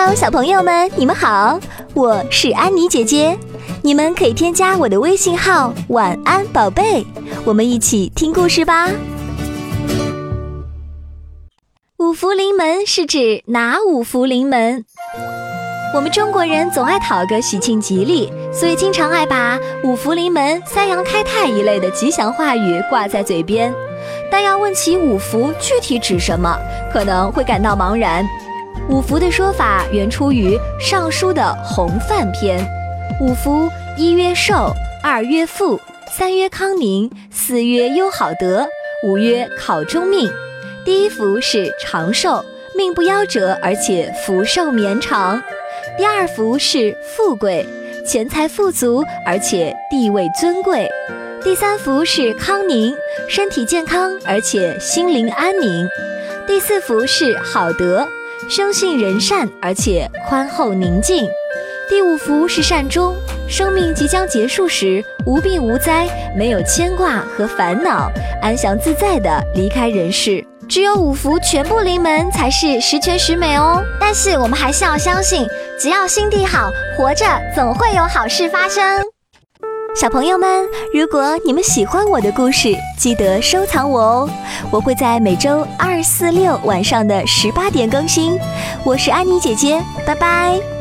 Hello，小朋友们，你们好，我是安妮姐姐。你们可以添加我的微信号“晚安宝贝”，我们一起听故事吧。五福临门是指哪五福临门？我们中国人总爱讨个喜庆吉利，所以经常爱把“五福临门”“三阳开泰”一类的吉祥话语挂在嘴边。但要问起五福具体指什么，可能会感到茫然。五福的说法原出于《尚书》的《洪范篇》。五福：一曰寿，二曰富，三曰康宁，四曰优好德，五曰考中命。第一福是长寿，命不夭折，而且福寿绵长。第二福是富贵，钱财富足，而且地位尊贵。第三福是康宁，身体健康，而且心灵安宁。第四福是好德。生性仁善，而且宽厚宁静。第五福是善终，生命即将结束时无病无灾，没有牵挂和烦恼，安详自在的离开人世。只有五福全部临门，才是十全十美哦。但是我们还是要相信，只要心地好，活着总会有好事发生。小朋友们，如果你们喜欢我的故事，记得收藏我哦。我会在每周二、四、六晚上的十八点更新。我是安妮姐姐，拜拜。